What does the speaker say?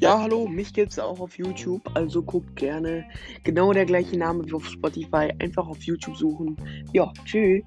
Ja, hallo, mich gibt's auch auf YouTube, also guckt gerne. Genau der gleiche Name wie auf Spotify. Einfach auf YouTube suchen. Ja, tschüss.